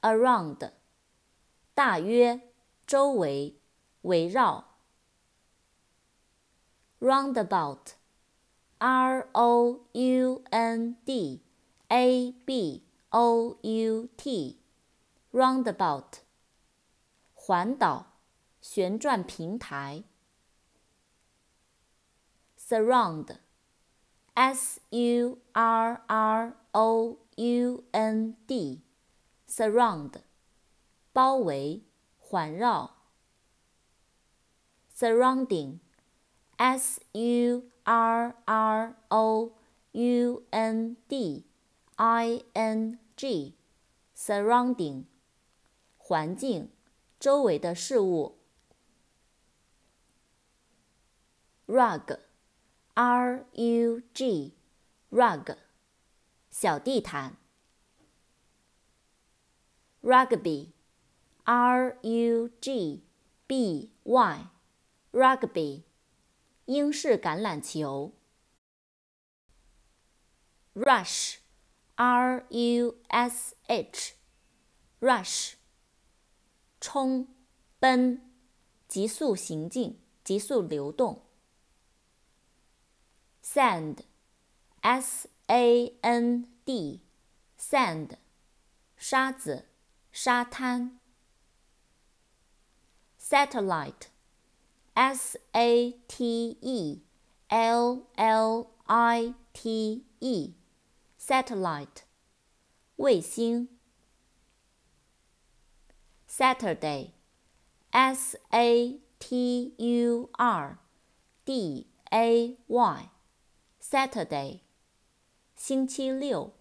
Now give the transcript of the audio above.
Around，大约，周围，围绕。Roundabout，R O U N D A B O U T，Roundabout，环岛，旋转平台。Surround，S U R R O U N D。surround，包围，环绕。surrounding，s u r r o u n d i n g，surrounding，环境，周围的事物。rug，r u g，rug，小地毯。Rugby, R-U-G-B-Y, Rugby, 英式橄榄球。Rush, R-U-S-H, Rush, 冲、奔、急速行进、急速流动。Sand, S-A-N-D, Sand, 沙子。沙滩。Satellite，s a t e l l i t e，satellite，卫星。Saturday，s a t u r d a y，Saturday，星期六。